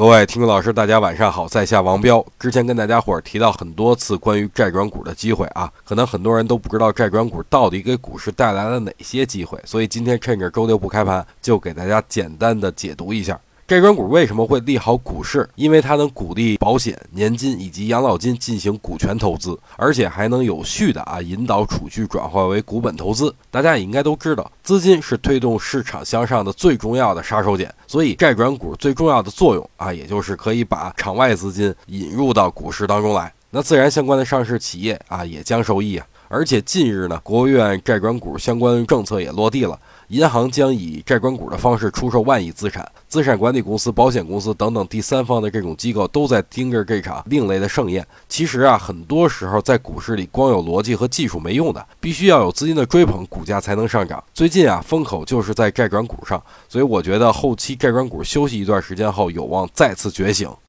各位听众老师，大家晚上好，在下王彪。之前跟大家伙儿提到很多次关于债转股的机会啊，可能很多人都不知道债转股到底给股市带来了哪些机会，所以今天趁着周六不开盘，就给大家简单的解读一下。债转股为什么会利好股市？因为它能鼓励保险、年金以及养老金进行股权投资，而且还能有序的啊引导储蓄转化为股本投资。大家也应该都知道，资金是推动市场向上的最重要的杀手锏，所以债转股最重要的作用啊，也就是可以把场外资金引入到股市当中来。那自然相关的上市企业啊也将受益啊。而且近日呢，国务院债转股相关政策也落地了，银行将以债转股的方式出售万亿资产，资产管理公司、保险公司等等第三方的这种机构都在盯着这场另类的盛宴。其实啊，很多时候在股市里光有逻辑和技术没用的，必须要有资金的追捧，股价才能上涨。最近啊，风口就是在债转股上，所以我觉得后期债转股休息一段时间后，有望再次觉醒。